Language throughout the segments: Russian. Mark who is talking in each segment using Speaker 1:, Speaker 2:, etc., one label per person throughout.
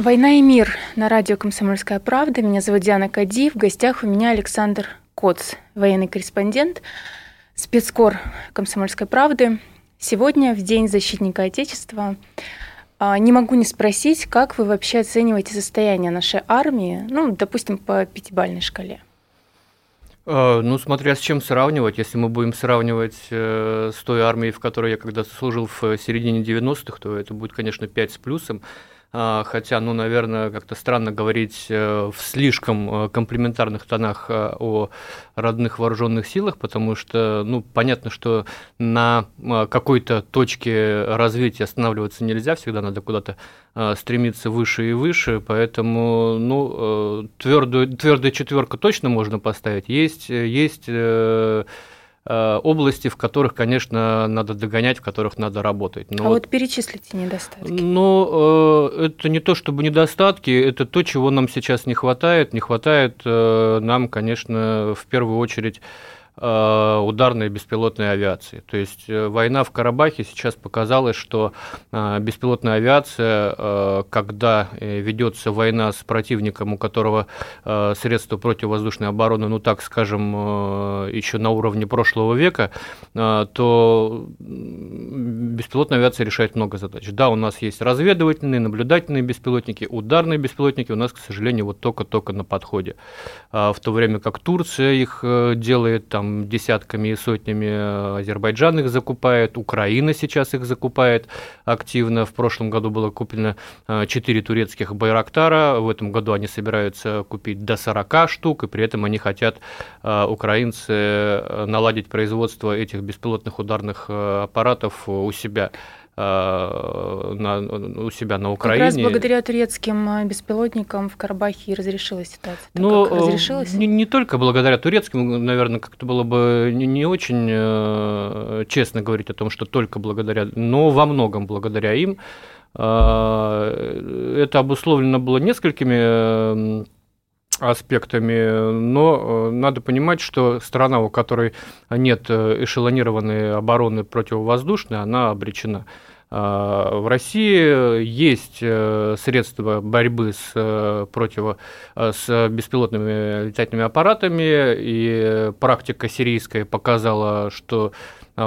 Speaker 1: «Война и мир» на радио «Комсомольская правда». Меня зовут Диана Кади. В гостях у меня Александр Коц, военный корреспондент, спецкор «Комсомольской правды». Сегодня, в День защитника Отечества, а, не могу не спросить, как вы вообще оцениваете состояние нашей армии, ну, допустим, по пятибалльной шкале?
Speaker 2: А, ну, смотря с чем сравнивать. Если мы будем сравнивать э, с той армией, в которой я когда-то служил в середине 90-х, то это будет, конечно, 5 с плюсом. А, хотя, ну, наверное, как-то странно говорить э, в слишком э, комплементарных тонах э, о родных вооруженных силах, потому что, ну, понятно, что на какой-то точке развития останавливаться нельзя, всегда надо куда-то стремиться выше и выше, поэтому, ну, твердую, твердая четверка точно можно поставить. Есть, есть области, в которых, конечно, надо догонять, в которых надо работать.
Speaker 1: Но а вот перечислите недостатки.
Speaker 2: Ну, э, это не то чтобы недостатки, это то, чего нам сейчас не хватает. Не хватает э, нам, конечно, в первую очередь Э, ударной беспилотной авиации. То есть э, война в Карабахе сейчас показала, что э, беспилотная авиация, когда ведется война с противником, у которого средства противовоздушной обороны, ну так скажем, еще на уровне прошлого века, то беспилотная авиация решает много задач. Да, у нас есть разведывательные, наблюдательные беспилотники, ударные беспилотники у нас, к сожалению, вот только-только на подходе. В то время как Турция их делает там десятками и сотнями э, Азербайджан их закупает, Украина сейчас их закупает активно. В прошлом году было куплено 4 э, турецких Байрактара, в этом году они собираются купить до 40 штук, и при этом они хотят, э, украинцы, наладить производство этих беспилотных ударных аппаратов у себя. Э, на, у себя на Украине. Как
Speaker 1: раз благодаря турецким э, беспилотникам в Карабахе разрешилась ситуация.
Speaker 2: Ну, разрешилась? Не, не только благодаря турецким, наверное, как-то было бы не, не очень э, честно говорить о том, что только благодаря, но во многом благодаря им. Э, это обусловлено было несколькими аспектами, но надо понимать, что страна, у которой нет эшелонированной обороны противовоздушной, она обречена. А, в России есть э, средства борьбы с, э, против, э, с беспилотными летательными аппаратами, и практика сирийская показала, что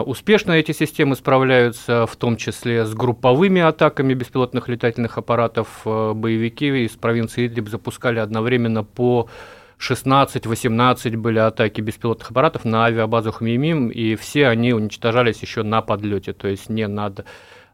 Speaker 2: успешно эти системы справляются, в том числе с групповыми атаками беспилотных летательных аппаратов. Боевики из провинции Идлиб запускали одновременно по 16-18 были атаки беспилотных аппаратов на авиабазу Хмеймим, и все они уничтожались еще на подлете, то есть не над Э,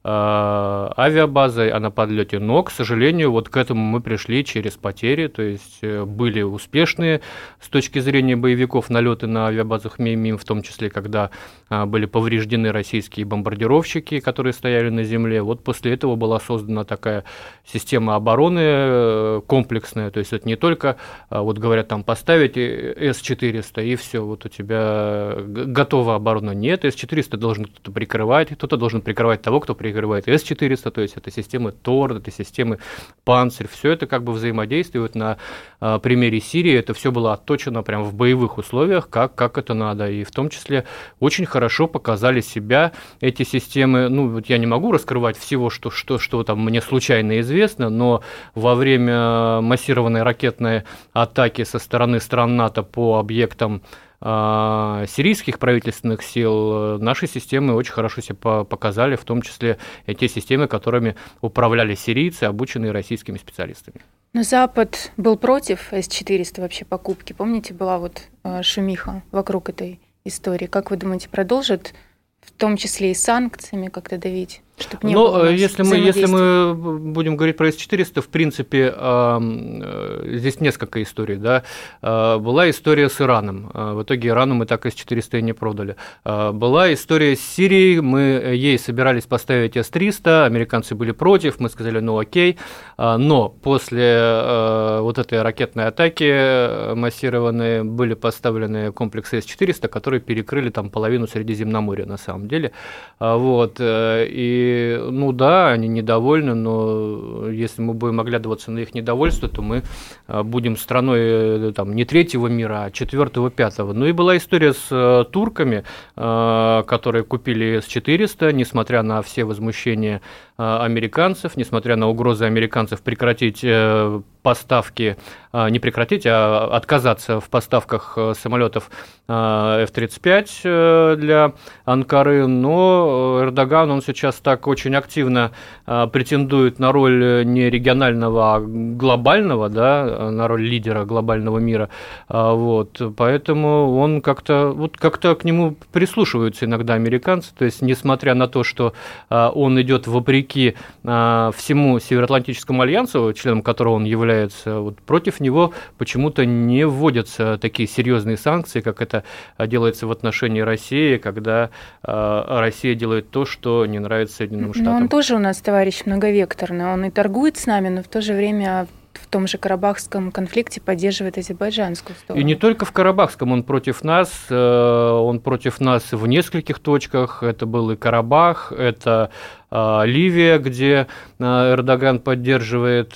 Speaker 2: авиабазой, а на подлете. Но, к сожалению, вот к этому мы пришли через потери, то есть э, были успешные с точки зрения боевиков налеты на авиабазах МИМИМ, в том числе, когда э, были повреждены российские бомбардировщики, которые стояли на земле. Вот после этого была создана такая система обороны комплексная, то есть это не только, вот говорят, там поставить С-400 и все, вот у тебя готова оборона. Нет, С-400 должен кто-то прикрывать, кто-то должен прикрывать того, кто прикрывает прикрывает С-400, то есть это системы ТОР, это системы Панцирь, все это как бы взаимодействует на а, примере Сирии, это все было отточено прямо в боевых условиях, как, как это надо, и в том числе очень хорошо показали себя эти системы, ну, вот я не могу раскрывать всего, что, что, что там мне случайно известно, но во время массированной ракетной атаки со стороны стран НАТО по объектам а, сирийских правительственных сил э, наши системы очень хорошо себя показали, в том числе те системы, которыми управляли сирийцы, обученные российскими специалистами.
Speaker 1: Но Запад был против С-400 вообще покупки. Помните, была вот э, шумиха вокруг этой истории. Как вы думаете, продолжит в том числе и санкциями как-то давить?
Speaker 2: Чтобы не Но было если мы, если мы будем говорить про С-400, в принципе, э, здесь несколько историй. Да? Э, была история с Ираном. Э, в итоге Ирану мы так С-400 и не продали. Была история с Сирией. Мы ей собирались поставить С-300, американцы были против, мы сказали, ну окей. Но после вот этой ракетной атаки массированные были поставлены комплексы С-400, которые перекрыли там половину Средиземноморья на самом деле. Вот. И ну да, они недовольны, но если мы будем оглядываться на их недовольство, то мы а, будем страной э, там, не третьего мира, а четвертого, пятого. Ну и была история с э, турками, а, которые купили С-400, несмотря на все возмущения а, американцев, несмотря на угрозы американцев прекратить э, поставки, не прекратить, а отказаться в поставках самолетов а, F-35 э, для Анкары, но Эрдоган, он сейчас так очень активно претендует на роль не регионального, а глобального, да, на роль лидера глобального мира, вот, поэтому он как-то, вот как-то к нему прислушиваются иногда американцы, то есть, несмотря на то, что он идет вопреки а, всему Североатлантическому альянсу, членом которого он является, вот против него почему-то не вводятся такие серьезные санкции, как это делается в отношении России, когда а, Россия делает то, что не нравится Соединенным Штатам.
Speaker 1: Но он тоже у нас товарищ многовекторный, он и торгует с нами, но в то же время в том же Карабахском конфликте поддерживает азербайджанскую сторону.
Speaker 2: И не только в Карабахском, он против нас, э, он против нас в нескольких точках. Это был и Карабах, это э, Ливия, где э, Эрдоган поддерживает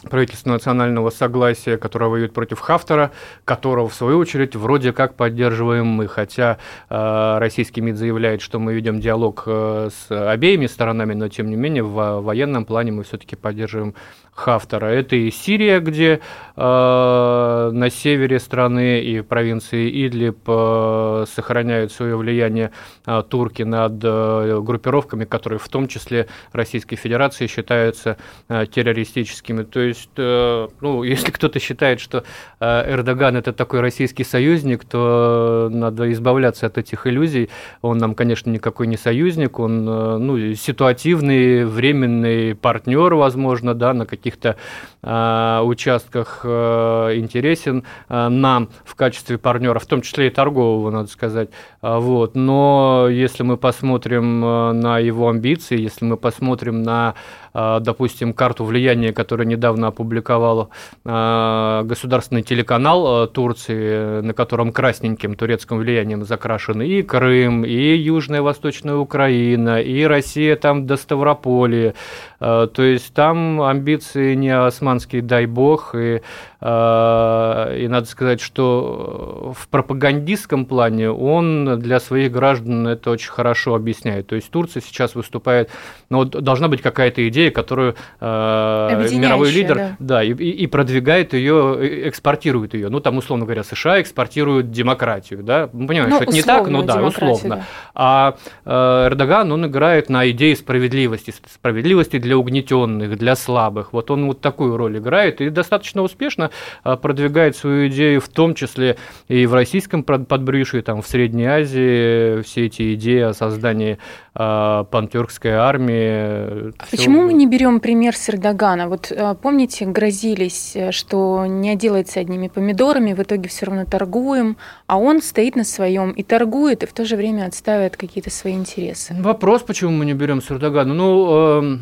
Speaker 2: правительство национального согласия, которое воюет против Хафтера, которого, в свою очередь, вроде как поддерживаем мы. Хотя э, российский МИД заявляет, что мы ведем диалог э, с обеими сторонами, но, тем не менее, в военном плане мы все-таки поддерживаем Хафтера. Это и Сирия, где э, на севере страны и провинции Идлиб э, сохраняют свое влияние э, турки над э, группировками, которые в том числе Российской Федерации считаются э, террористическими. То есть, э, ну, если кто-то считает, что э, Эрдоган это такой российский союзник, то надо избавляться от этих иллюзий. Он нам, конечно, никакой не союзник, он э, ну, ситуативный, временный партнер, возможно, да, на каких каких-то э, участках э, интересен э, нам в качестве партнера, в том числе и торгового, надо сказать. Э, вот. Но если мы посмотрим э, на его амбиции, если мы посмотрим на а, допустим, карту влияния, которую недавно опубликовал а, государственный телеканал а, Турции, на котором красненьким турецким влиянием закрашены и Крым, и Южная Восточная Украина, и Россия там до Ставрополя. То есть там амбиции не османские, дай бог, и и надо сказать, что в пропагандистском плане он для своих граждан это очень хорошо объясняет. То есть Турция сейчас выступает, ну, должна быть какая-то идея, которую э, мировой лидер да. Да, и, и продвигает ее, экспортирует ее. Ну, там, условно говоря, США экспортируют демократию. Да? Мы понимаем, ну, что это не так, но да, условно. Да. А э, Эрдоган, он играет на идее справедливости, справедливости для угнетенных, для слабых. Вот он вот такую роль играет и достаточно успешно Э, продвигает свою идею, в том числе и в российском подбрюшье, там, в Средней Азии, все эти идеи о создании э, пантюркской армии.
Speaker 1: А почему мы не берем пример с Эрдогана? Вот э, помните, грозились, что не отделается одними помидорами, в итоге все равно торгуем, а он стоит на своем и торгует, и в то же время отстаивает какие-то свои интересы.
Speaker 2: Вопрос, почему мы не берем с Эрдогана? Ну, э, Э,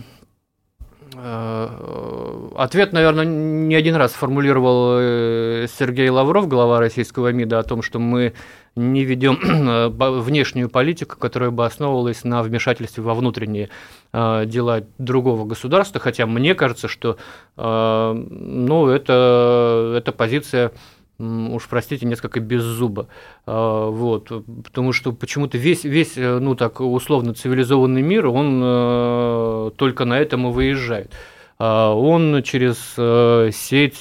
Speaker 2: ответ, наверное, не один раз формулировал э, Сергей Лавров, глава российского МИДа, о том, что мы не ведем э, внешнюю политику, которая бы основывалась на вмешательстве во внутренние дела другого государства, хотя мне кажется, что ну, это, это позиция уж простите, несколько без зуба. А, вот, потому что почему-то весь, весь, э, ну так, условно цивилизованный мир, он э, только на этом и выезжает. А, он через э, сеть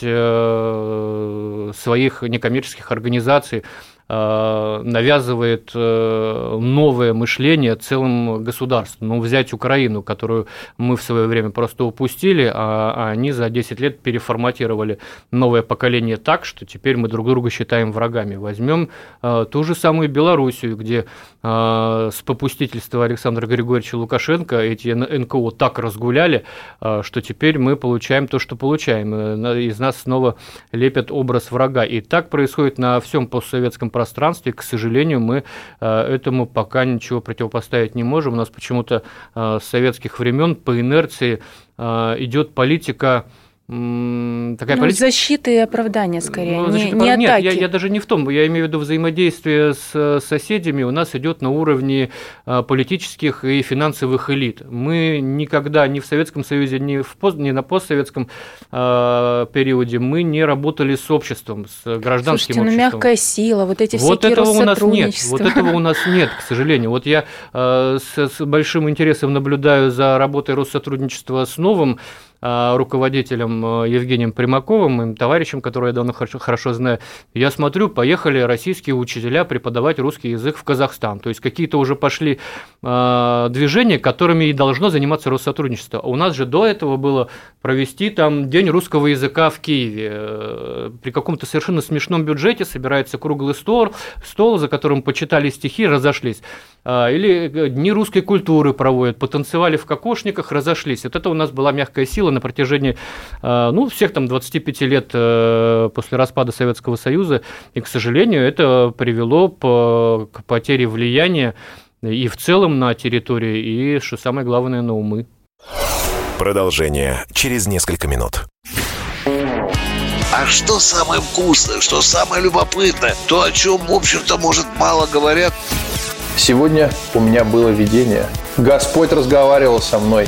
Speaker 2: своих некоммерческих организаций навязывает э, новое мышление целым государством. Ну, взять Украину, которую мы в свое время просто упустили, а они за 10 лет переформатировали новое поколение так, что теперь мы друг друга считаем врагами. Возьмем э, ту же самую Белоруссию, где с попустительства Александра Григорьевича Лукашенко эти НКО так разгуляли, что теперь мы получаем то, что получаем. Из нас снова лепят образ врага. И так происходит на всем постсоветском пространстве. К сожалению, мы э, этому пока ничего противопоставить не можем. У нас почему-то э, с советских времен по инерции э, идет политика
Speaker 1: такая ну, политика... защиты и оправдания скорее, ну,
Speaker 2: не, не нет, атаки. Я, я даже не в том, я имею в виду взаимодействие с соседями у нас идет на уровне а, политических и финансовых элит. Мы никогда ни в Советском Союзе, ни, в пост, ни на постсоветском э, периоде мы не работали с обществом, с гражданским
Speaker 1: Слушайте,
Speaker 2: обществом.
Speaker 1: ну мягкая сила, вот эти
Speaker 2: вот
Speaker 1: всякие
Speaker 2: этого у нас нет, вот этого у нас нет, к сожалению. Вот я э, с, с большим интересом наблюдаю за работой Россотрудничества с новым руководителем э, Евгением Примаковым, моим товарищем, которого я давно хорошо, хорошо знаю, я смотрю, поехали российские учителя преподавать русский язык в Казахстан. То есть какие-то уже пошли э, движения, которыми и должно заниматься Россотрудничество. У нас же до этого было провести там День русского языка в Киеве. Э, при каком-то совершенно смешном бюджете собирается круглый стол, стол за которым почитали стихи, разошлись. Или Дни русской культуры проводят, потанцевали в кокошниках, разошлись. Вот это у нас была мягкая сила на протяжении а, ну, всех там 25 лет э, после распада Советского Союза, и, к сожалению, это привело к потере влияния и в целом на территории, и, что самое главное, на умы.
Speaker 3: Продолжение через несколько минут.
Speaker 4: А что самое вкусное, что самое любопытное, то, о чем, в общем-то, может, мало говорят –
Speaker 5: Сегодня у меня было видение. Господь разговаривал со мной.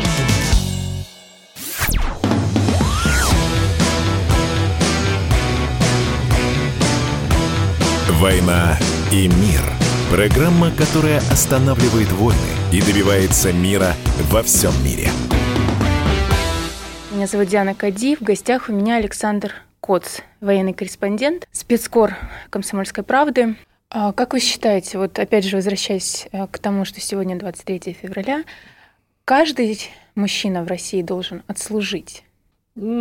Speaker 3: «Война и мир» – программа, которая останавливает войны и добивается мира во всем мире.
Speaker 1: Меня зовут Диана Кади. В гостях у меня Александр Коц, военный корреспондент, спецкор «Комсомольской правды». А как вы считаете, вот опять же возвращаясь э, к тому, что сегодня 23 февраля, каждый мужчина в России должен отслужить?
Speaker 2: Ну,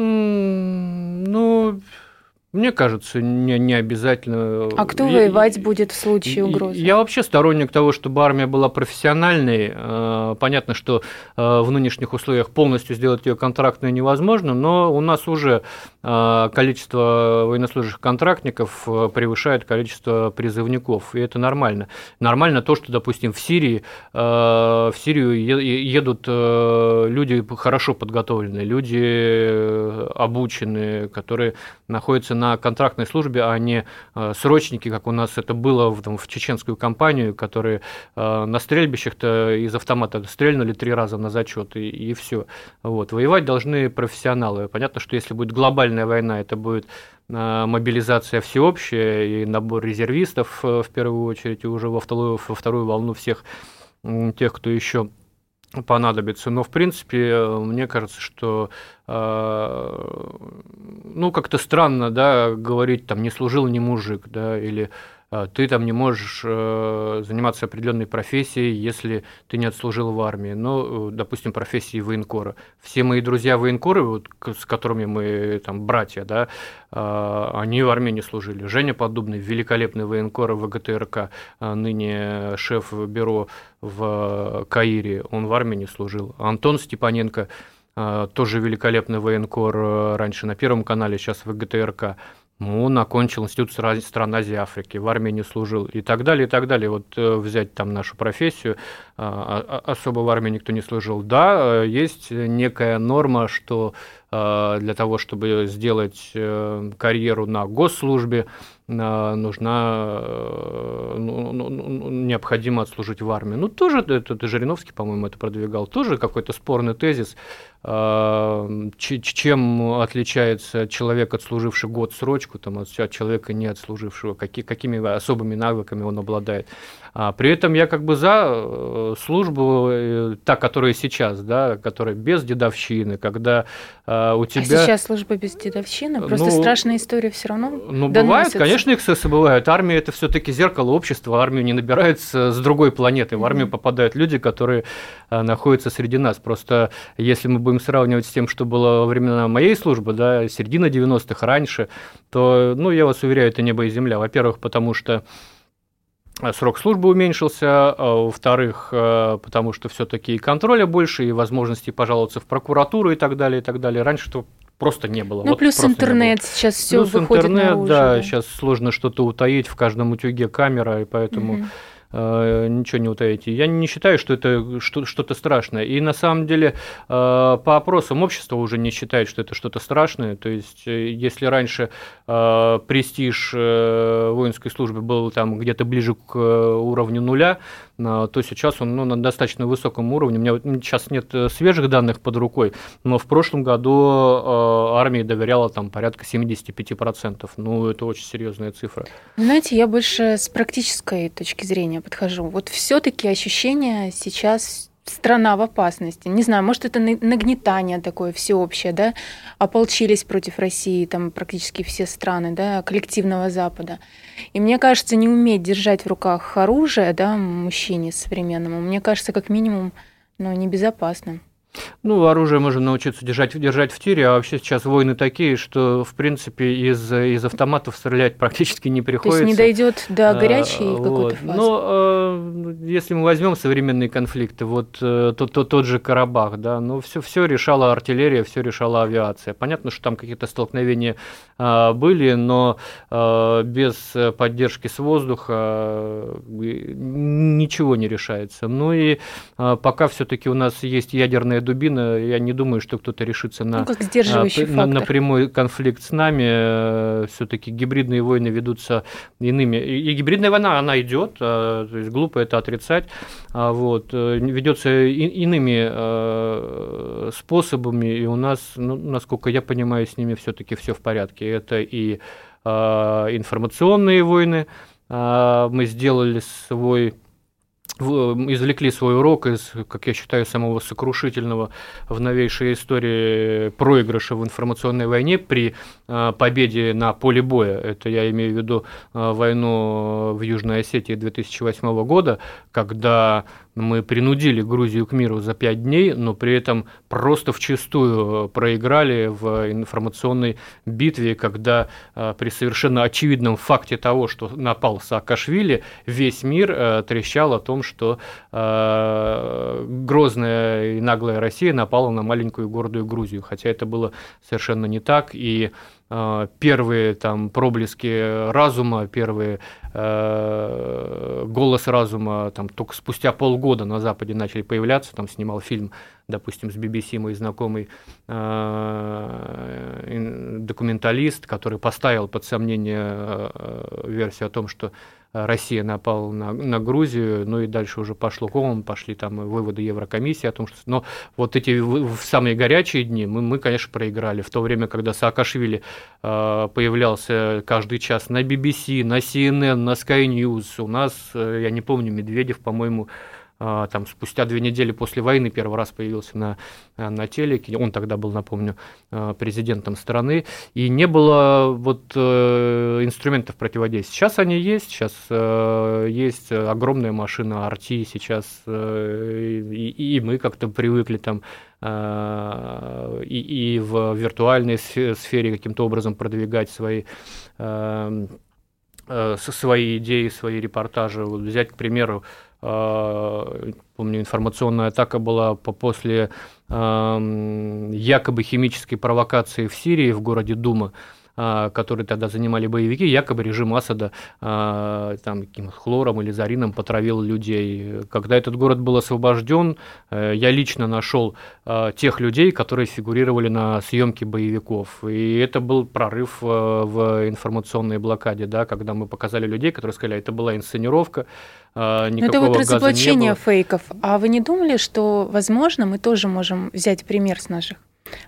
Speaker 2: мне кажется, не, не обязательно.
Speaker 1: А кто я, воевать будет в случае угрозы?
Speaker 2: Я вообще сторонник того, чтобы армия была профессиональной. Э, понятно, что э, в нынешних условиях полностью сделать ее контрактной невозможно, но у нас уже э, количество военнослужащих контрактников превышает количество призывников, и это нормально. Нормально то, что, допустим, в Сирии в Сирию едут люди хорошо подготовленные, люди обученные, которые находятся на контрактной службе, а не э, срочники, как у нас это было в, там, в чеченскую кампанию, которые э, на стрельбищах-то из автомата стрельнули три раза на зачет, и, и все. Вот. Воевать должны профессионалы. Понятно, что если будет глобальная война, это будет э, мобилизация всеобщая и набор резервистов в первую очередь, и уже во вторую, во вторую волну всех тех, кто еще понадобится. Но, в принципе, мне кажется, что э, ну, как-то странно, да, говорить, там, не служил ни мужик, да, или а, ты там не можешь э, заниматься определенной профессией, если ты не отслужил в армии. Ну, допустим, профессии военкора. Все мои друзья военкоры, вот, с которыми мы там братья, да, они в армии не служили. Женя Подобный, великолепный военкор ВГТРК, ныне шеф бюро в Каире, он в армии не служил. Антон Степаненко, тоже великолепный военкор раньше на Первом канале, сейчас в ГТРК. Ну, он окончил институт стран Азии и Африки, в Армении служил и так далее, и так далее. Вот э, взять там нашу профессию, а, а, особо в армии никто не служил. Да, э, есть некая норма, что для того, чтобы сделать карьеру на госслужбе, нужна, ну, ну, ну, необходимо отслужить в армии. Ну, тоже, это, Жириновский, по-моему, это продвигал, тоже какой-то спорный тезис, чем отличается человек, отслуживший год срочку, там, от человека, не отслужившего, какими особыми навыками он обладает. А при этом я как бы за э, службу, э, та, которая сейчас, да, которая без дедовщины, когда э, у тебя...
Speaker 1: А сейчас служба без дедовщины? Просто ну, страшная история все равно
Speaker 2: Ну, доносится. бывает, конечно, эксцессы бывают. Армия – это все таки зеркало общества, армию не набираются с другой планеты. В армию mm-hmm. попадают люди, которые находятся среди нас. Просто если мы будем сравнивать с тем, что было во времена моей службы, да, середина 90-х, раньше, то, ну, я вас уверяю, это небо и земля. Во-первых, потому что срок службы уменьшился, а, во-вторых, а, потому что все-таки и контроля больше, и возможности пожаловаться в прокуратуру и так далее, и так далее. Раньше-то просто не было.
Speaker 1: Ну, вот плюс интернет сейчас все
Speaker 2: плюс
Speaker 1: выходит
Speaker 2: интернет,
Speaker 1: наружу,
Speaker 2: да, да, сейчас сложно что-то утаить, в каждом утюге камера, и поэтому... Угу. Э, ничего не утаите. Я не считаю, что это что-то страшное. И на самом деле э, по опросам общество уже не считает, что это что-то страшное. То есть, э, если раньше престиж воинской службы был там где-то ближе к уровню нуля, то сейчас он ну, на достаточно высоком уровне. У меня сейчас нет свежих данных под рукой, но в прошлом году армия доверяла там порядка 75%. Ну, это очень серьезная цифра.
Speaker 1: Знаете, я больше с практической точки зрения подхожу. Вот все-таки ощущение сейчас страна в опасности. Не знаю, может, это нагнетание такое всеобщее, да, ополчились против России, там практически все страны, да, коллективного Запада. И мне кажется, не уметь держать в руках оружие, да, мужчине современному, мне кажется, как минимум, ну, небезопасно.
Speaker 2: Ну, оружие можно научиться держать, держать в тире, а вообще сейчас войны такие, что, в принципе, из, из автоматов стрелять практически не приходится.
Speaker 1: То есть не дойдет до горячей а, какой-то фазы?
Speaker 2: Но э, если мы возьмем современные конфликты, вот э, то, то, тот же Карабах, да, ну, все, все решала артиллерия, все решала авиация. Понятно, что там какие-то столкновения э, были, но без поддержки с воздуха э, ничего не решается. Ну и пока все-таки у нас есть ядерные ядерная дубина, я не думаю, что кто-то решится на, ну,
Speaker 1: как а,
Speaker 2: на, на прямой конфликт с нами. Э, Все-таки гибридные войны ведутся иными. И, и гибридная война, она идет, а, то есть глупо это отрицать. А вот, э, ведется иными э, способами, и у нас, ну, насколько я понимаю, с ними все-таки все в порядке. Это и информационные войны. Мы сделали свой извлекли свой урок из, как я считаю, самого сокрушительного в новейшей истории проигрыша в информационной войне при а, победе на поле боя. Это я имею в виду а, войну в Южной Осетии 2008 года, когда мы принудили Грузию к миру за пять дней, но при этом просто вчастую проиграли в информационной битве, когда э, при совершенно очевидном факте того, что напал Саакашвили, весь мир э, трещал о том, что э, грозная и наглая Россия напала на маленькую гордую Грузию, хотя это было совершенно не так, и Э, первые там проблески разума, первые э, голос разума там только спустя полгода на Западе начали появляться, там снимал фильм, допустим, с BBC мой знакомый э, документалист, который поставил под сомнение э, версию о том, что Россия напала на, на Грузию, ну и дальше уже пошло комом, пошли там выводы Еврокомиссии о том, что... Но вот эти в самые горячие дни мы, мы конечно, проиграли. В то время, когда Саакашвили э, появлялся каждый час на BBC, на CNN, на Sky News, у нас, э, я не помню, Медведев, по-моему, там спустя две недели после войны первый раз появился на, э, на телеке, он тогда был, напомню, э, президентом страны, и не было вот э, инструментов противодействия. Сейчас они есть, сейчас есть огромная машина RT, сейчас и, и мы как-то привыкли там и, и в виртуальной сфере каким-то образом продвигать свои свои идеи, свои репортажи. Вот взять, к примеру, Э, помню, информационная атака была после эм, якобы химической провокации в Сирии, в городе Дума. Которые тогда занимали боевики, якобы режим Асада там каким хлором или зарином потравил людей. Когда этот город был освобожден, я лично нашел тех людей, которые фигурировали на съемке боевиков. И это был прорыв в информационной блокаде, да, когда мы показали людей, которые сказали, это была инсценировка, никакого
Speaker 1: это вот разоблачение фейков. А вы не думали, что, возможно, мы тоже можем взять пример с наших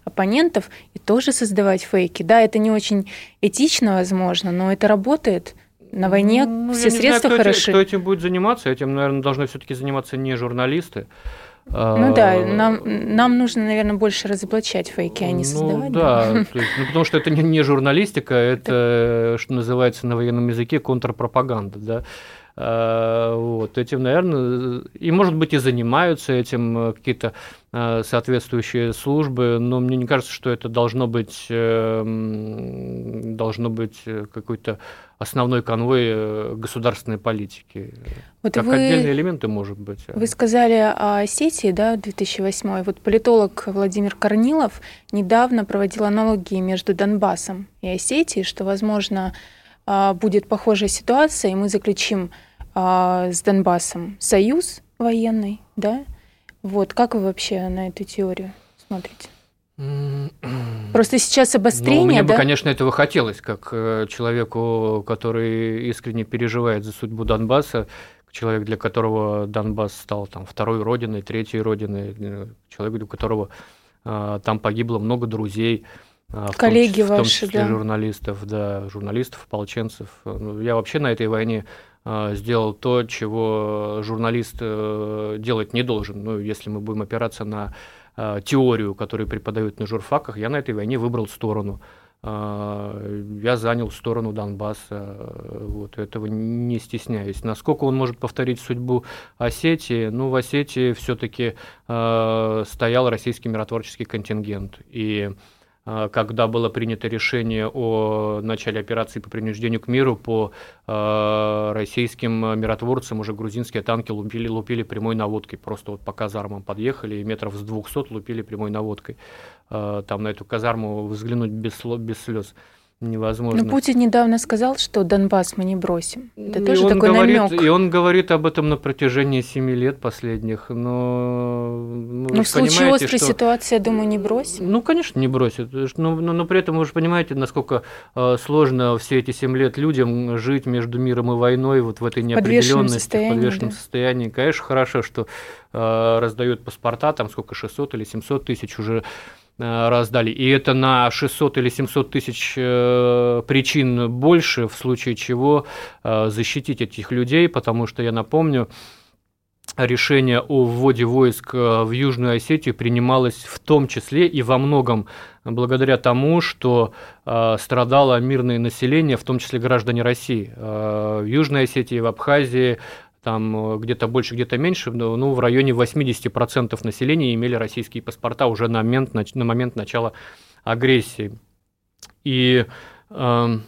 Speaker 1: оппонентов и тоже создавать фейки? Да, это не очень этично, возможно, но это работает. На войне
Speaker 2: ну,
Speaker 1: все средства
Speaker 2: знаю, кто
Speaker 1: хороши.
Speaker 2: Этим, кто этим будет заниматься? Этим, наверное, должны все-таки заниматься не журналисты.
Speaker 1: Ну да,
Speaker 2: А,
Speaker 1: нам, нам нужно, наверное, больше разоблачать фейки, а не
Speaker 2: Ну
Speaker 1: создавать.
Speaker 2: да, то есть, ну, потому что это не, не журналистика, это, что называется на военном языке, контрпропаганда, да. А, Вот, этим, наверное, и, может быть, и занимаются этим э, какие-то э, соответствующие службы, но мне не кажется, что это должно быть, э, должно быть э, какой-то основной конвой э, государственной политики.
Speaker 1: Вот
Speaker 2: как
Speaker 1: вы-
Speaker 2: отдельные элементы, может быть. а-
Speaker 1: Вы сказали о Осетии, да, 2008. Вот политолог Владимир Корнилов недавно проводил аналогии между Донбассом и Осетией, что, возможно, будет похожая ситуация, и мы заключим а, с Донбассом союз военный, да? Вот, как вы вообще на эту теорию смотрите? Просто сейчас
Speaker 2: Ну,
Speaker 1: обострение,
Speaker 2: мне бы,
Speaker 1: да?
Speaker 2: конечно, этого хотелось, как э, человеку, который искренне переживает за судьбу Донбасса, человек, для которого Донбасс стал там второй родиной, третьей родиной, э, человек, для которого э, там погибло много друзей, э, в том
Speaker 1: Коллеги
Speaker 2: числе- в том
Speaker 1: ваши,
Speaker 2: числе
Speaker 1: да.
Speaker 2: журналистов, да, журналистов, ополченцев. Ну, Я вообще на этой войне э, сделал то, чего журналист э, делать не должен. Ну, если мы будем опираться на э, теорию, которую преподают на журфаках, я на этой войне выбрал сторону. Я занял сторону Донбасса, вот этого не стесняюсь. Насколько он может повторить судьбу Осетии? Ну, в Осетии все-таки стоял российский миротворческий контингент. И когда было принято решение о начале операции по принуждению к миру по э, российским миротворцам, уже грузинские танки лупили, лупили прямой наводкой. Просто вот по казармам подъехали и метров с 200 лупили прямой наводкой. Э, Там на эту казарму взглянуть без, без слез невозможно.
Speaker 1: Но Путин недавно сказал, что Донбасс мы не бросим. Это
Speaker 2: И
Speaker 1: тоже такой
Speaker 2: говорит,
Speaker 1: намек.
Speaker 2: И он говорит об этом на протяжении семи лет последних, но... ну,
Speaker 1: Но
Speaker 2: же
Speaker 1: в случае острой
Speaker 2: что-
Speaker 1: ситуации, я думаю, не бросим.
Speaker 2: Ну, конечно, не бросит. Но, но, но при этом вы же понимаете, насколько э, сложно все эти семь лет людям жить между миром и войной вот в этой
Speaker 1: подвешенном
Speaker 2: неопределенности, в
Speaker 1: состоянии,
Speaker 2: подвешенном
Speaker 1: да.
Speaker 2: состоянии. Конечно, хорошо, что э, раздают паспорта, там сколько, 600 или 700 тысяч уже раздали. И это на 600 или 700 тысяч э, причин больше, в случае чего э, защитить этих людей, потому что, я напомню, решение о вводе войск э, в Южную Осетию принималось в том числе и во многом благодаря тому, что э, страдало мирное население, в том числе граждане России. Э, в Южной Осетии, в Абхазии, там э, где-то больше, где-то меньше, но, ну, в районе 80% населения имели российские паспорта уже на момент, на момент начала агрессии. И эм,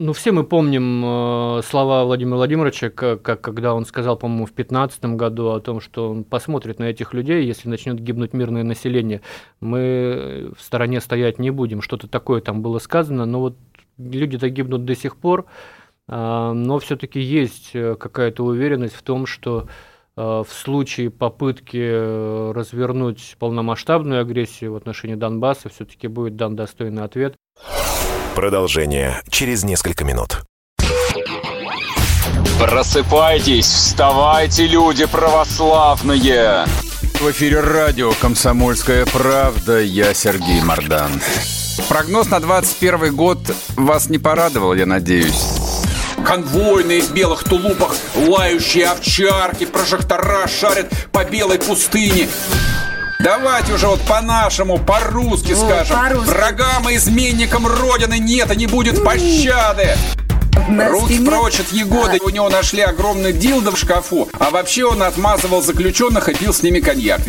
Speaker 2: ну, все мы помним э, слова Владимира Владимировича, как, как- когда он сказал, по-моему, в 2015 году о том, что он посмотрит на этих людей, если начнет гибнуть мирное население, мы в стороне стоять не будем. Что-то такое там было сказано, но вот люди-то гибнут до сих пор, а, но все-таки есть э, какая-то уверенность в том, что э, в случае попытки э, развернуть полномасштабную агрессию в отношении Донбасса все-таки будет дан достойный ответ.
Speaker 3: Продолжение через несколько минут.
Speaker 6: Просыпайтесь, вставайте, люди православные! В эфире радио «Комсомольская правда». Я Сергей Мордан. Прогноз на 21 год вас не порадовал, я надеюсь. Конвойные в белых тулупах, лающие овчарки, прожектора шарят по белой пустыне. Давайте уже вот по-нашему, по-русски скажем.
Speaker 7: по-русски.
Speaker 6: Врагам и изменникам Родины нет и не будет пощады.
Speaker 7: На
Speaker 6: Руки
Speaker 7: спине-
Speaker 6: прочь от Егоды. У него нашли огромный дилдо в шкафу. А вообще он отмазывал заключенных и пил с ними коньяк.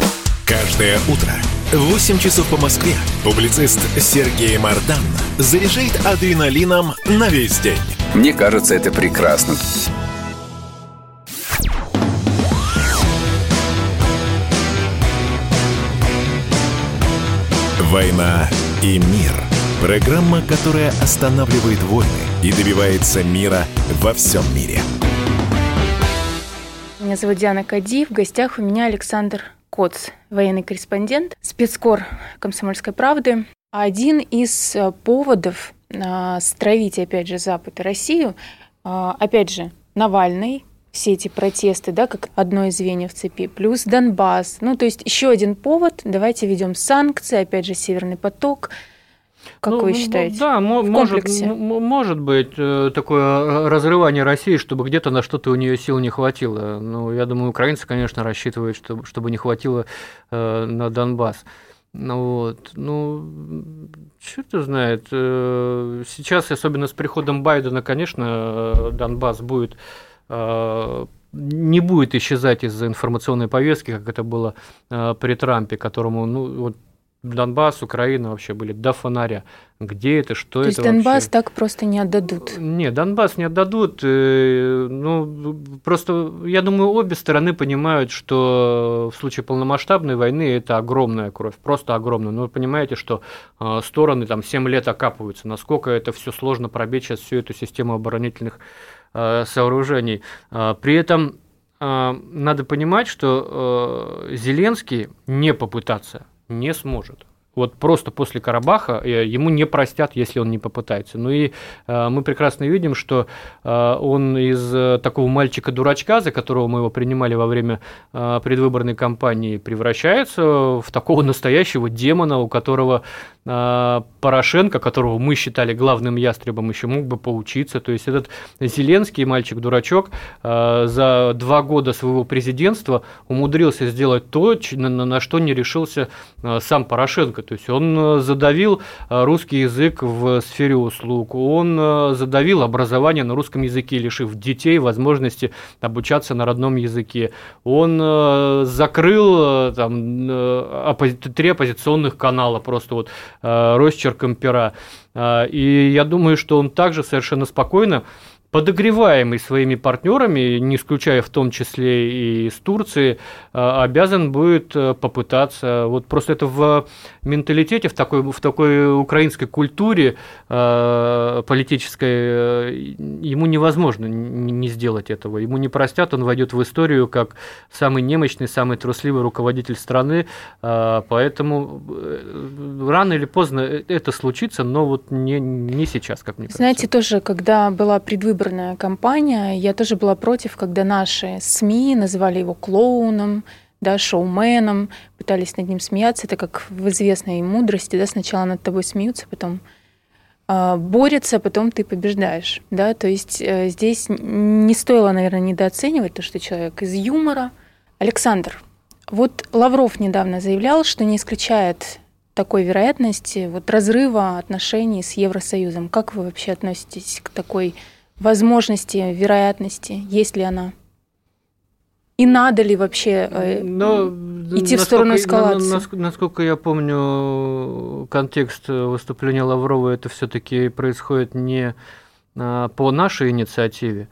Speaker 3: Каждое утро в 8 часов по Москве публицист Сергей Мардан заряжает адреналином на весь день.
Speaker 6: Мне кажется, это прекрасно.
Speaker 3: «Война и мир» Программа, которая останавливает войны и добивается мира во всем мире.
Speaker 1: Меня зовут Диана Кади. В гостях у меня Александр Коц, военный корреспондент, спецкор «Комсомольской правды». Один из э, поводов стравить, опять же, Запад и Россию, а, опять же, Навальный, все эти протесты, да, как одно из звеньев цепи, плюс Донбасс. Ну, то есть еще один повод. Давайте ведем санкции, опять же, Северный поток. Как
Speaker 2: ну,
Speaker 1: вы считаете?
Speaker 2: Да, может, может быть э, такое разрывание России, чтобы где-то на что-то у нее сил не хватило. Ну, я думаю, украинцы, конечно, рассчитывают, чтобы, чтобы не хватило э, на Донбасс. Ну вот, ну, черт знает. Э, сейчас, особенно с приходом Байдена, конечно, Донбасс будет не будет исчезать из-за информационной повестки, как это было при Трампе, которому, ну, вот Донбасс, Украина вообще были до фонаря. Где это, что
Speaker 1: То
Speaker 2: это
Speaker 1: есть Донбасс вообще? так просто не отдадут?
Speaker 2: Не, Донбасс не отдадут. Э, ну, просто, я думаю, обе стороны понимают, что в случае полномасштабной войны это огромная кровь, просто огромная. Но вы понимаете, что э, стороны там 7 лет окапываются, насколько это все сложно пробить сейчас всю эту систему оборонительных э, сооружений. При этом надо понимать, что Зеленский не попытаться не сможет. Вот просто после Карабаха э, ему не простят, если он не попытается. Ну и э, мы прекрасно видим, что э, он из такого мальчика-дурачка, за которого мы его принимали во время предвыборной кампании, превращается в такого настоящего демона, у которого Порошенко, которого мы считали главным ястребом, еще мог бы поучиться. То есть этот Зеленский мальчик-дурачок за два года своего президентства умудрился сделать то, на, на что не решился сам Порошенко. То есть он э, задавил э, русский язык в сфере услуг, он э, задавил образование на русском языке, лишив детей возможности обучаться на родном языке. Он закрыл там, три оппозиционных канала просто вот росчерком пера. И я думаю, что он также совершенно спокойно подогреваемый своими партнерами, не исключая в том числе и из Турции, а, обязан будет э, попытаться, вот просто это в менталитете, в такой, в такой украинской культуре э, политической, э, ему невозможно не сделать этого, ему не простят, он войдет в историю как самый немощный, самый трусливый руководитель страны, поэтому рано или поздно это случится, но вот не, не сейчас, как мне
Speaker 1: кажется. Знаете, тоже, когда была предвыборная предвыборная кампания, я тоже была против, когда наши СМИ называли его клоуном, да, шоуменом, пытались над ним смеяться. Это как в известной мудрости, да, сначала над тобой смеются, потом э, борются, потом ты побеждаешь, да, то есть э, здесь не стоило, наверное, недооценивать то, что человек из юмора. Александр, вот Лавров недавно заявлял, что не исключает такой вероятности вот разрыва отношений с Евросоюзом. Как вы вообще относитесь к такой возможности, вероятности, есть ли она? И надо ли вообще э, Но, идти в сторону эскалации?
Speaker 2: Насколько я помню, контекст выступления Лаврова это все-таки происходит не а, по нашей инициативе.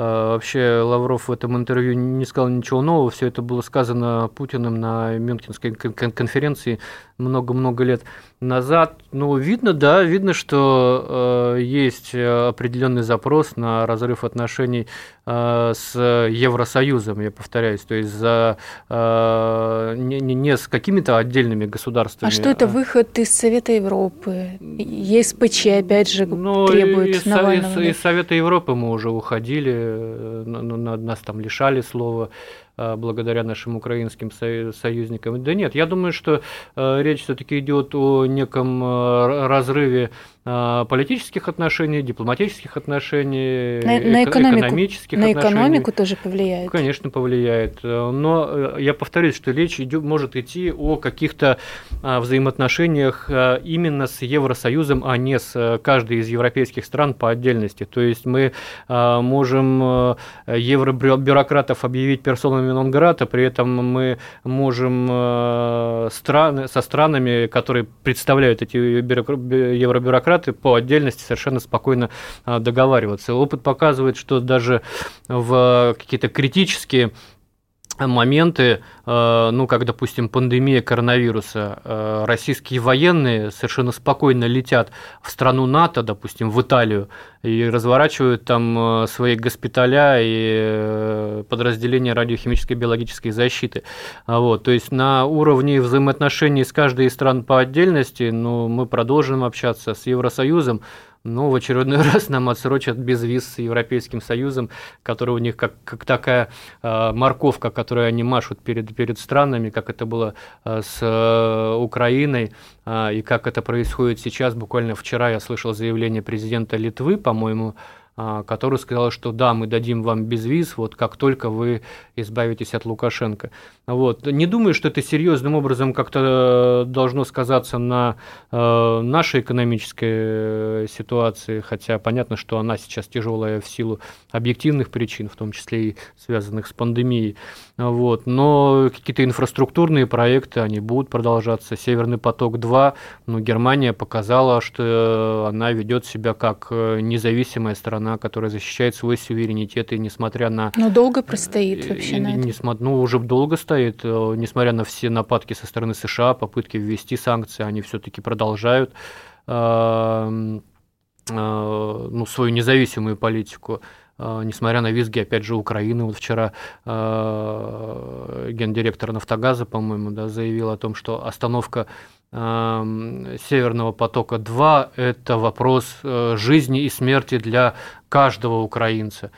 Speaker 2: А, вообще Лавров в этом интервью не сказал ничего нового, все это было сказано Путиным на Мюнхенской конференции много-много лет назад. Ну, видно, да, видно, что э, есть определенный запрос на разрыв отношений э, с Евросоюзом, я повторяюсь, то есть за, э, не, не с какими-то отдельными государствами.
Speaker 1: А что это выход из Совета Европы? ЕСПЧ, опять же, ну, требует из,
Speaker 2: Навального? Из, из Совета Европы мы уже уходили, э, нас там лишали слова. А, благодаря нашим украинским союзникам. Да нет, я думаю, что э, речь все-таки идет о неком э, разрыве а, политических отношений, дипломатических отношений,
Speaker 1: на, на экономику, экономических на отношений. На экономику тоже повлияет.
Speaker 2: Конечно, повлияет. Но э, я повторюсь, что речь идет, может идти о каких-то взаимоотношениях именно с Евросоюзом, а не с каждой из европейских стран по отдельности. То есть мы можем евробюрократов объявить персонами нон-грата, при этом мы можем страны, со странами, которые представляют эти евробюрократы, Штаты по отдельности совершенно спокойно а, договариваться. Опыт показывает, что даже в какие-то критические моменты, э, ну, как, допустим, пандемия коронавируса, э, российские военные совершенно спокойно летят в страну НАТО, допустим, в Италию, и разворачивают там э, свои госпиталя и подразделения радиохимической и биологической защиты. А вот, то есть на уровне взаимоотношений с каждой из стран по отдельности, ну, мы продолжим общаться с Евросоюзом, ну, в очередной раз нам отсрочат без виз с Европейским Союзом, который у них как, как такая э, морковка, которую они машут перед, перед странами, как это было э, с э, Украиной, э, и как это происходит сейчас. Буквально вчера я слышал заявление президента Литвы, по-моему, а, который сказал, что да, мы дадим вам безвиз, вот как только вы избавитесь от Лукашенко. Вот. Не думаю, что это серьезным образом как-то э, должно сказаться на э, нашей экономической э, ситуации, хотя понятно, что она сейчас тяжелая в силу объективных причин, в том числе и связанных с пандемией. Вот. Но какие-то инфраструктурные проекты, они будут продолжаться. Северный поток-2, ну, Германия показала, что она ведет себя как независимая страна страна, которая защищает свой суверенитет, и несмотря на...
Speaker 1: Но долго простоит вообще и, на это?
Speaker 2: Несмотря, ну, уже долго стоит, э, несмотря на все нападки со стороны США, попытки ввести санкции, они все-таки продолжают э, э, ну, свою независимую политику несмотря на визги, опять же, Украины. Вот вчера э, гендиректор «Нафтогаза», по-моему, да, заявил о том, что остановка Северного потока-2 – это вопрос э, жизни и смерти для каждого украинца.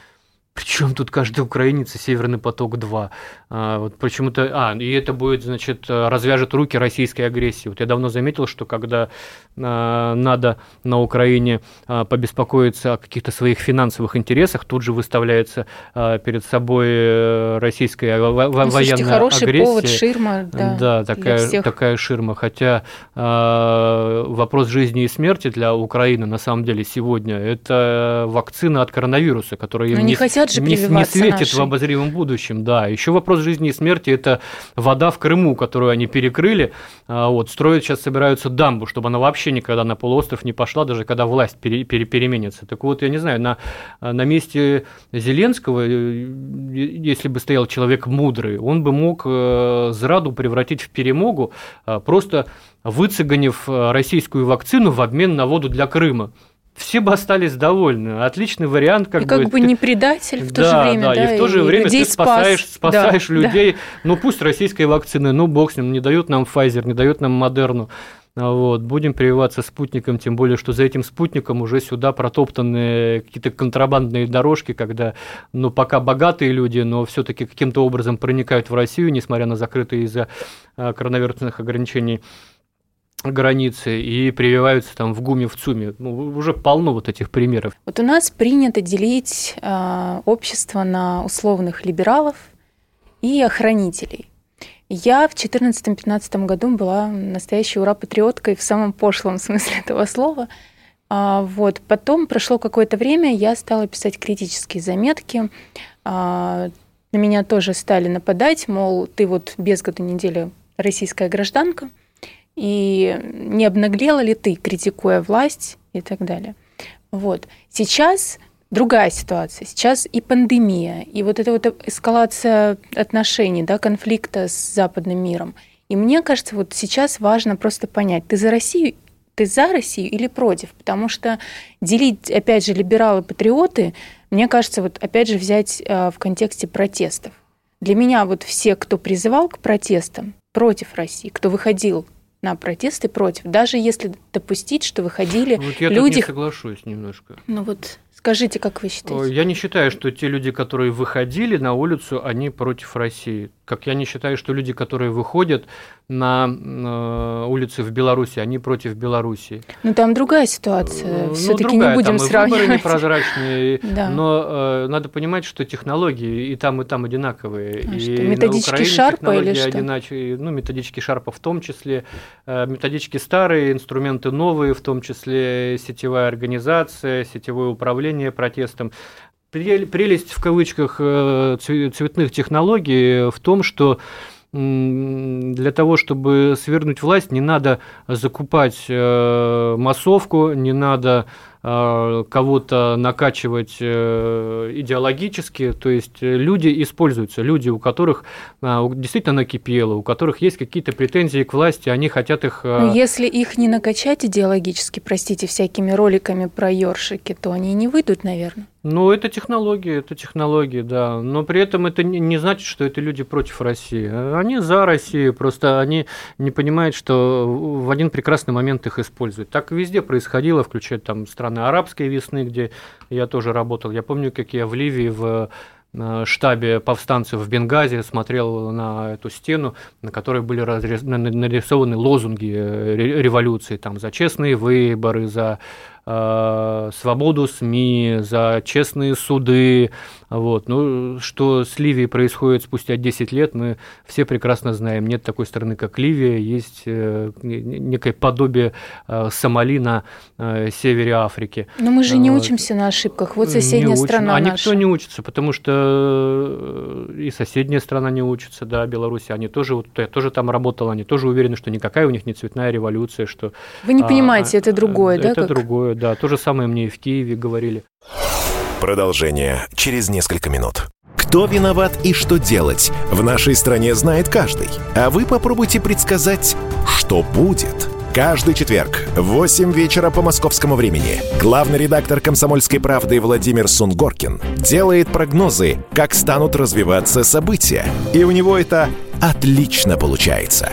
Speaker 2: Причем тут каждый украинец и Северный поток-2. А, вот почему-то. А, и это будет, значит, развяжет руки российской агрессии. Вот я давно заметил, что когда а, надо на Украине а, побеспокоиться о каких-то своих финансовых интересах, тут же выставляется а, перед собой э, российская ну, военная слушайте,
Speaker 1: хороший
Speaker 2: агрессия.
Speaker 1: повод, ширма. Да,
Speaker 2: да такая, такая ширма. Хотя а, вопрос жизни и смерти для Украины на самом деле сегодня это вакцина от коронавируса, которая
Speaker 1: им не, не хотят же
Speaker 2: не, не светит наши. в обозримом будущем. Да, еще вопрос жизни и смерти – это вода в Крыму, которую они перекрыли. А, вот, строят сейчас, собираются дамбу, чтобы она вообще никогда на полуостров не пошла, даже когда власть пере, пере, переменится. Так вот, я не знаю, на, на месте Зеленского, э, если бы стоял человек мудрый, он бы мог э, зраду превратить в перемогу, а, просто выцеганив э, российскую вакцину в обмен на воду для Крыма все бы остались довольны. Отличный вариант, как
Speaker 1: и бы. Как бы не предатель в то да, же время, да,
Speaker 2: да, и в то же время ты спасаешь, спас. спасаешь да, людей. Да. Ну пусть российской вакцины, ну бог с ним, не дают нам Pfizer, не дают нам Модерну. Вот, будем прививаться спутником, тем более, что за этим спутником уже сюда протоптаны какие-то контрабандные дорожки, когда, ну, пока богатые люди, но все-таки каким-то образом проникают в Россию, несмотря на закрытые из-за а, коронавирусных ограничений границы и прививаются там в ГУМе, в ЦУМе. Ну, уже полно вот этих примеров.
Speaker 1: Вот у нас принято делить э, общество на условных либералов и охранителей. Я в 2014-2015 году была настоящей ура-патриоткой в самом пошлом смысле этого слова. А, вот. Потом прошло какое-то время, я стала писать критические заметки. А, на меня тоже стали нападать, мол, ты вот без года недели российская гражданка, и не обнаглела ли ты, критикуя власть и так далее. Вот. Сейчас другая ситуация. Сейчас и пандемия, и вот эта вот эскалация отношений, да, конфликта с западным миром. И мне кажется, вот сейчас важно просто понять, ты за Россию ты за Россию или против? Потому что делить, опять же, либералы-патриоты, мне кажется, вот опять же взять э, в контексте протестов. Для меня вот все, кто призывал к протестам против России, кто выходил на протесты против, даже если допустить, что выходили
Speaker 2: вот я
Speaker 1: люди. Я
Speaker 2: не соглашусь немножко.
Speaker 1: Ну вот скажите, как вы считаете?
Speaker 2: Я не считаю, что те люди, которые выходили на улицу, они против России как я не считаю, что люди, которые выходят на э, улицы в Беларуси, они против Беларуси.
Speaker 1: Ну там другая ситуация. Ну, Все-таки не будем там сравнивать.
Speaker 2: выборы непрозрачные, да. но э, надо понимать, что технологии и там и там одинаковые.
Speaker 1: А и что, методички Шарпа или что?
Speaker 2: Одинач... Ну методички Шарпа в том числе, э, методички старые, инструменты новые, в том числе сетевая организация, сетевое управление протестом прелесть в кавычках э, цветных технологий в том, что для того, чтобы свергнуть власть, не надо закупать э, массовку, не надо э, кого-то накачивать идеологически, то есть люди используются, люди, у которых действительно накипело, у которых есть какие-то претензии к власти, они хотят их...
Speaker 1: Но если их не накачать идеологически, простите, всякими роликами про ёршики, то они не выйдут, наверное.
Speaker 2: Ну, это технологии, это технологии, да. Но при этом это не значит, что это люди против России. Они за Россию, просто они не понимают, что в один прекрасный момент их используют. Так везде происходило, включая там страны арабской весны, где я тоже работал. Я помню, как я в Ливии в э, штабе повстанцев в Бенгази смотрел на эту стену, на которой были нарисованы лозунги э, революции, там, за честные выборы, за Э, свободу СМИ, за честные суды. Вот. Ну, что с Ливией происходит спустя 10 лет, мы все прекрасно знаем. Нет такой страны, как Ливия, есть э, некое подобие э, Сомали на севере Африки.
Speaker 1: Но мы же не учимся на ошибках. Вот соседняя
Speaker 2: не
Speaker 1: страна
Speaker 2: А
Speaker 1: наша.
Speaker 2: никто не учится, потому что и соседняя страна не учится, да, Беларусь. Они тоже, вот, я тоже там работал, они тоже уверены, что никакая у них не цветная революция, что...
Speaker 1: Вы не понимаете, а, это другое,
Speaker 2: это
Speaker 1: да?
Speaker 2: Это как? другое, да. То же самое мне и в Киеве говорили.
Speaker 3: Продолжение через несколько минут. Кто виноват и что делать, в нашей стране знает каждый. А вы попробуйте предсказать, что будет. Каждый четверг в 8 вечера по московскому времени главный редактор «Комсомольской правды» Владимир Сунгоркин делает прогнозы, как станут развиваться события. И у него это отлично получается.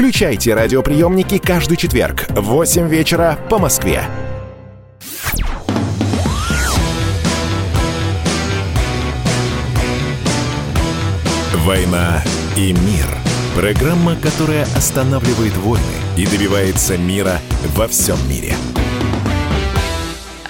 Speaker 3: Включайте радиоприемники каждый четверг в 8 вечера по Москве. «Война и мир» – программа, которая останавливает войны и добивается мира во всем мире –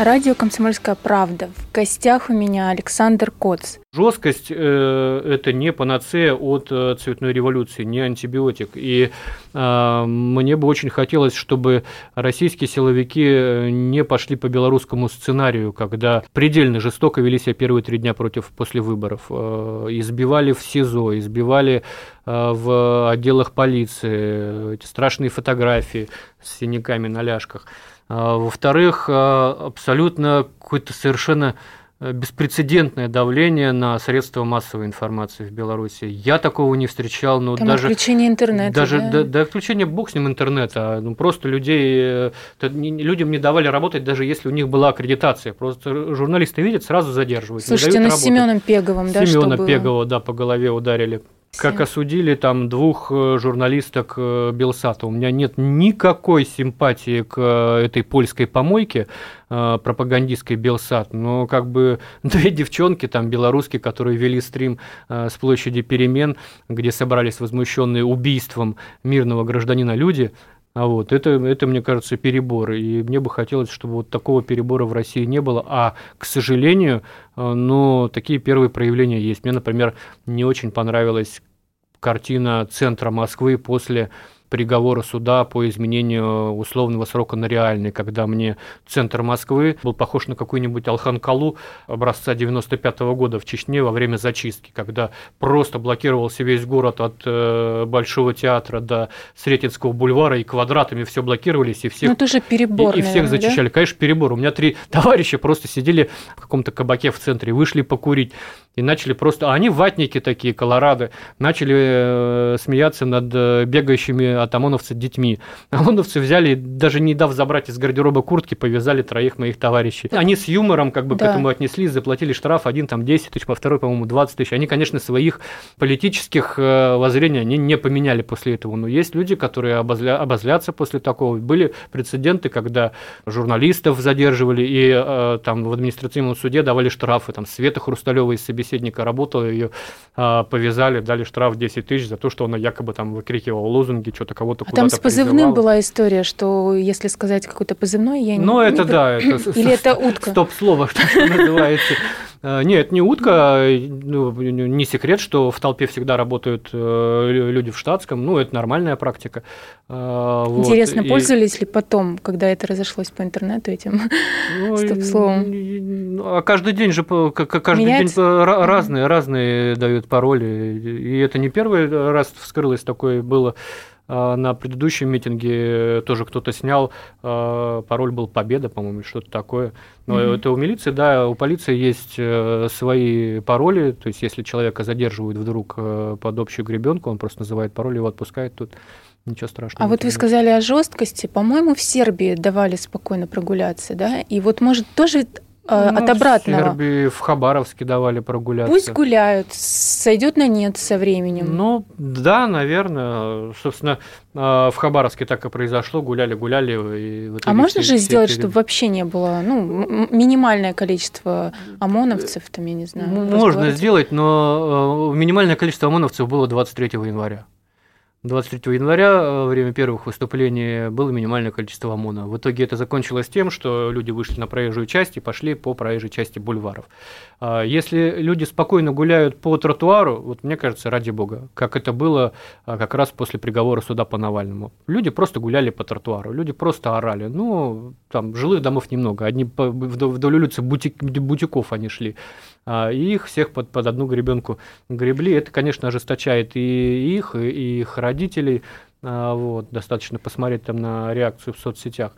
Speaker 1: Радио «Комсомольская правда». В гостях у меня Александр Коц.
Speaker 2: Жесткость э, это не панацея от э, цветной революции, не антибиотик. И э, мне бы очень хотелось, чтобы российские силовики э, не пошли по белорусскому сценарию, когда предельно жестоко вели себя первые три дня против после выборов. Э, избивали в СИЗО, избивали э, в отделах полиции, эти страшные фотографии с синяками на ляжках. А, во-вторых, а, абсолютно какое-то совершенно э, беспрецедентное давление на средства массовой информации в Беларуси. Я такого не встречал, но
Speaker 1: Там
Speaker 2: даже
Speaker 1: отключение интернета.
Speaker 2: Даже
Speaker 1: да?
Speaker 2: до, до отключения бог с ним интернета, ну просто людей э, людям не давали работать, даже если у них была аккредитация. Просто журналисты видят, сразу задерживают.
Speaker 1: Слушайте, ну с Семеном Пеговым, да,
Speaker 2: Семена Пегова, да, по голове ударили. Как осудили там двух э, журналисток э, Белсата. У меня нет никакой симпатии к э, этой польской помойке пропагандистской Белсат, но как бы две девчонки там белорусские, которые вели стрим с площади перемен, где собрались возмущенные убийством мирного гражданина люди, а вот это, это, мне кажется, перебор. И мне бы хотелось, чтобы вот такого перебора в России не было. А, к сожалению, э, ну, такие первые проявления есть. Мне, например, не очень понравилась картина центра Москвы после приговора суда по изменению условного срока на реальный, когда мне центр Москвы был похож на какую-нибудь Алхан-Калу образца 95 -го года в Чечне во время зачистки, когда просто блокировался весь город от э, Большого театра до Сретенского бульвара, и квадратами все блокировались, и всех,
Speaker 1: ну, тоже перебор,
Speaker 2: и, и всех зачищали. Да? Конечно, перебор. У меня три товарища просто сидели в каком-то кабаке в центре, вышли покурить. И начали просто... А они ватники такие, колорады, начали э, смеяться над э, бегающими от ОМОНовцев детьми. ОМОНовцы взяли, даже не дав забрать из гардероба куртки, повязали троих моих товарищей. Они с юмором как бы да. к этому отнеслись, заплатили штраф, один там 10 тысяч, по второй, по-моему, 20 тысяч. Они, конечно, своих политических э, воззрений они не поменяли после этого. Но есть люди, которые обозля... обозлятся после такого. Были прецеденты, когда журналистов задерживали и там в административном суде давали штрафы. Там Света Хрусталева из собеседника работала, ее а, повязали, дали штраф 10 тысяч за то, что она якобы там выкрикивала лозунги, что-то кого-то а
Speaker 1: куда-то Там с позывным призывала. была история, что если сказать какой-то позывной, я
Speaker 2: не... Ну, это не... да. Это...
Speaker 1: Или это утка?
Speaker 2: Стоп-слово, что называется. Э, нет, не утка, ну, не секрет, что в толпе всегда работают э, люди в штатском, ну, это нормальная практика.
Speaker 1: Э, Интересно, вот. пользовались и... ли потом, когда это разошлось по интернету этим ну, стоп-словом?
Speaker 2: А каждый день же, каждый день разные, разные дают пароли, и это не первый раз вскрылось такое было на предыдущем митинге тоже кто-то снял, а, пароль был «Победа», по-моему, что-то такое. Но mm-hmm. это у милиции, да, у полиции есть э, свои пароли, то есть если человека задерживают вдруг э, под общую гребенку, он просто называет пароль, его отпускает тут. Ничего страшного.
Speaker 1: А вот вы сказали о жесткости. По-моему, в Сербии давали спокойно прогуляться, да? И вот, может, тоже Э, ну, от обратного.
Speaker 2: В Сербии, в Хабаровске давали прогуляться.
Speaker 1: Пусть гуляют, сойдет на нет со временем.
Speaker 2: Ну, да, наверное. Собственно, э, в Хабаровске так и произошло. Гуляли, гуляли.
Speaker 1: а можно же сделать, чтобы вообще не было, ну, минимальное количество ОМОНовцев, там, я не знаю.
Speaker 2: Можно сделать, но э, минимальное количество ОМОНовцев было 23 января. 23 января, во время первых выступлений, было минимальное количество ОМОНа. В итоге это закончилось тем, что люди вышли на проезжую часть и пошли по проезжей части бульваров. А если люди спокойно гуляют по тротуару, вот мне кажется, ради бога, как это было а, как раз после приговора суда по Навальному. Люди просто гуляли по тротуару, люди просто орали. Ну, там жилых домов немного, одни вдоль улицы бутик, бутиков они шли. А, и их всех под, под одну гребенку гребли. Это, конечно, ожесточает и их, и их родителей. Вот, достаточно посмотреть там на реакцию в соцсетях.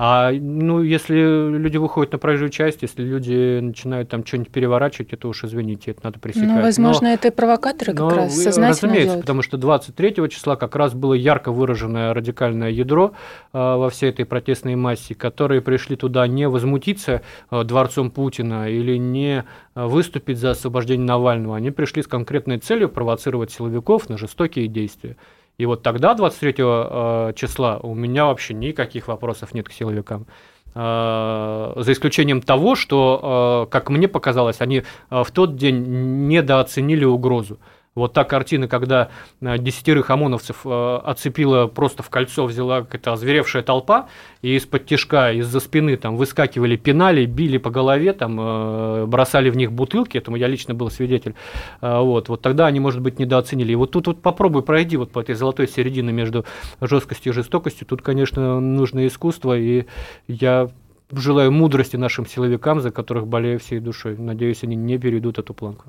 Speaker 2: А ну, если люди выходят на проезжую часть, если люди начинают там что-нибудь переворачивать, это уж извините, это надо пресекать. Ну,
Speaker 1: возможно, но, это провокаторы как но, раз сознательно
Speaker 2: Разумеется,
Speaker 1: делают.
Speaker 2: потому что 23 числа как раз было ярко выраженное радикальное ядро э, во всей этой протестной массе, которые пришли туда не возмутиться э, дворцом Путина или не выступить за освобождение Навального, они пришли с конкретной целью провоцировать силовиков на жестокие действия. И вот тогда, 23 э, числа, у меня вообще никаких вопросов нет к силовикам. Э, за исключением того, что, э, как мне показалось, они в тот день недооценили угрозу. Вот та картина, когда э, десятерых ОМОНовцев э, оцепила просто в кольцо, взяла какая-то озверевшая толпа, и из-под тяжка, из-за спины там выскакивали, пинали, били по голове, там, э, бросали в них бутылки, этому я лично был свидетель. Вот, вот тогда они, может быть, недооценили. И вот тут вот попробуй пройди вот по этой золотой середине между жесткостью и жестокостью. Тут, конечно, нужно искусство, и я желаю мудрости нашим силовикам, за которых болею всей душой. Надеюсь, они не перейдут эту планку.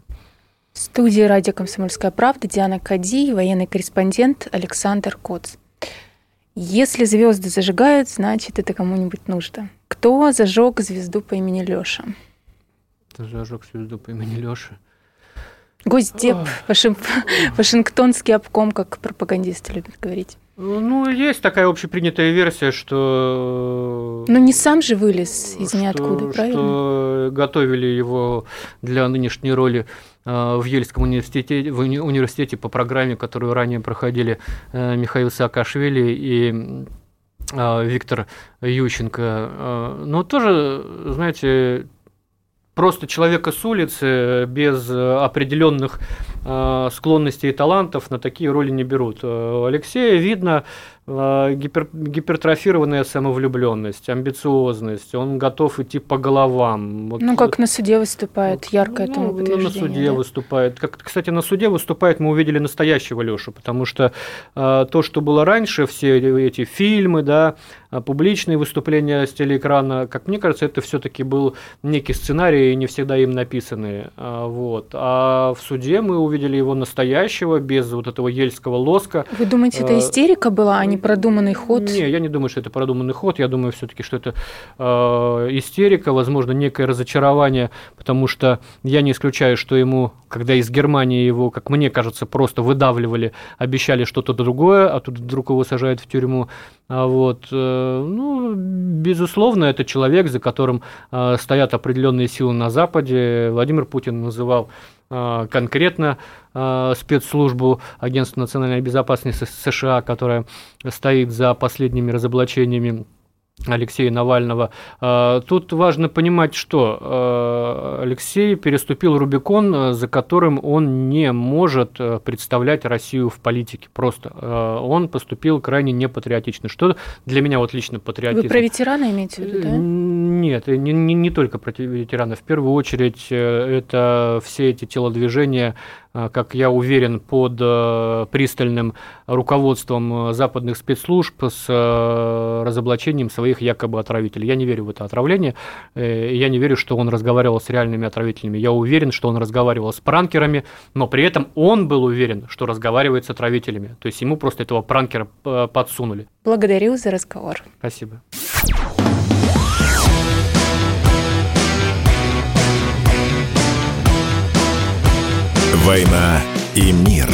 Speaker 1: В студии радио «Комсомольская правда» Диана Кади, военный корреспондент Александр Коц. Если звезды зажигают, значит, это кому-нибудь нужно. Кто зажег звезду по имени Лёша?
Speaker 2: Кто зажег звезду по имени Лёша?
Speaker 1: Госдеп, Вашинг... Вашингтонский обком, как пропагандисты любят говорить.
Speaker 2: Ну, есть такая общепринятая версия, что...
Speaker 1: Ну, не сам же вылез из что, ниоткуда, правильно?
Speaker 2: Что готовили его для нынешней роли в Ельском университете, в университете по программе, которую ранее проходили э, Михаил Саакашвили и э, Виктор Ющенко. Но тоже, знаете, просто человека с улицы без определенных Э, склонностей и талантов на такие роли не берут. Э, Алексея видно э, гипер, гипертрофированная самовлюбленность, амбициозность, он готов идти по головам.
Speaker 1: Вот, ну, как на суде выступает, ярко ну, этому подтверждение.
Speaker 2: На суде да? выступает. Как, кстати, на суде выступает, мы увидели настоящего Лешу, потому что э, то, что было раньше, все эти фильмы, да, публичные выступления с телеэкрана, как мне кажется, это все-таки был некий сценарий, не всегда им написанный. Вот. А в суде мы увидели его настоящего, без вот этого ельского лоска.
Speaker 1: Вы думаете, это истерика была, а не продуманный ход?
Speaker 2: Не, я не думаю, что это продуманный ход. Я думаю все-таки, что это истерика, возможно, некое разочарование, потому что я не исключаю, что ему, когда из Германии его, как мне кажется, просто выдавливали, обещали что-то другое, а тут вдруг его сажают в тюрьму. А вот, э, ну, безусловно, это человек, за которым э, стоят определенные силы на Западе. Владимир Путин называл э, конкретно спецслужбу Агентства национальной безопасности США, которая стоит за последними разоблачениями Алексея Навального. А, тут важно понимать, что а, Алексей переступил Рубикон, а, за которым он не может представлять Россию в политике. Просто он поступил крайне непатриотично. Что для меня вот лично патриотизм?
Speaker 1: Вы про ветерана имеете в виду, да?
Speaker 2: Нет, не, не, не только про ветерана. В первую очередь э, это все эти телодвижения Э, как я уверен, под э, пристальным руководством западных спецслужб с разоблачением своих якобы отравителей. Я не верю в это отравление, я не верю, что он разговаривал с реальными отравителями. Я уверен, что он разговаривал с пранкерами, но при этом он был уверен, что разговаривает с отравителями. То есть ему просто этого пранкера подсунули.
Speaker 1: Благодарю за разговор.
Speaker 2: Спасибо.
Speaker 3: «Война и мир».